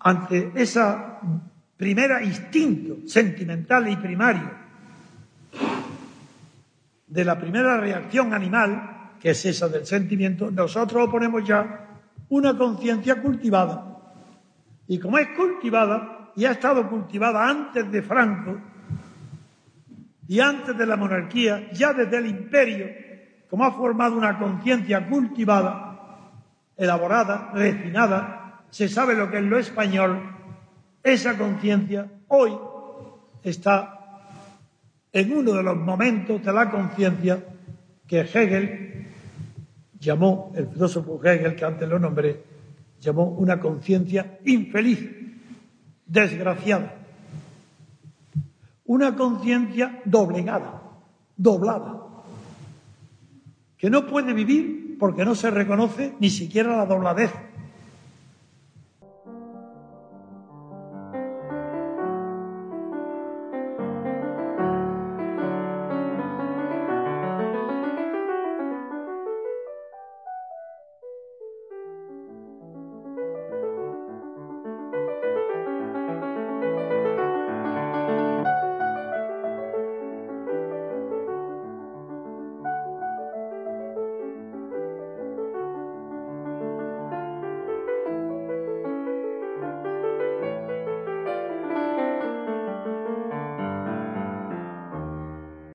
Ante esa primera instinto sentimental y primario de la primera reacción animal, que es esa del sentimiento, nosotros oponemos ya una conciencia cultivada. Y como es cultivada, y ha estado cultivada antes de Franco y antes de la monarquía, ya desde el imperio, como ha formado una conciencia cultivada, elaborada, refinada, se sabe lo que es lo español, esa conciencia hoy está en uno de los momentos de la conciencia que Hegel llamó, el filósofo Hegel, que antes lo nombré, llamó una conciencia infeliz, desgraciada. Una conciencia doblegada, doblada, que no puede vivir porque no se reconoce ni siquiera la dobladez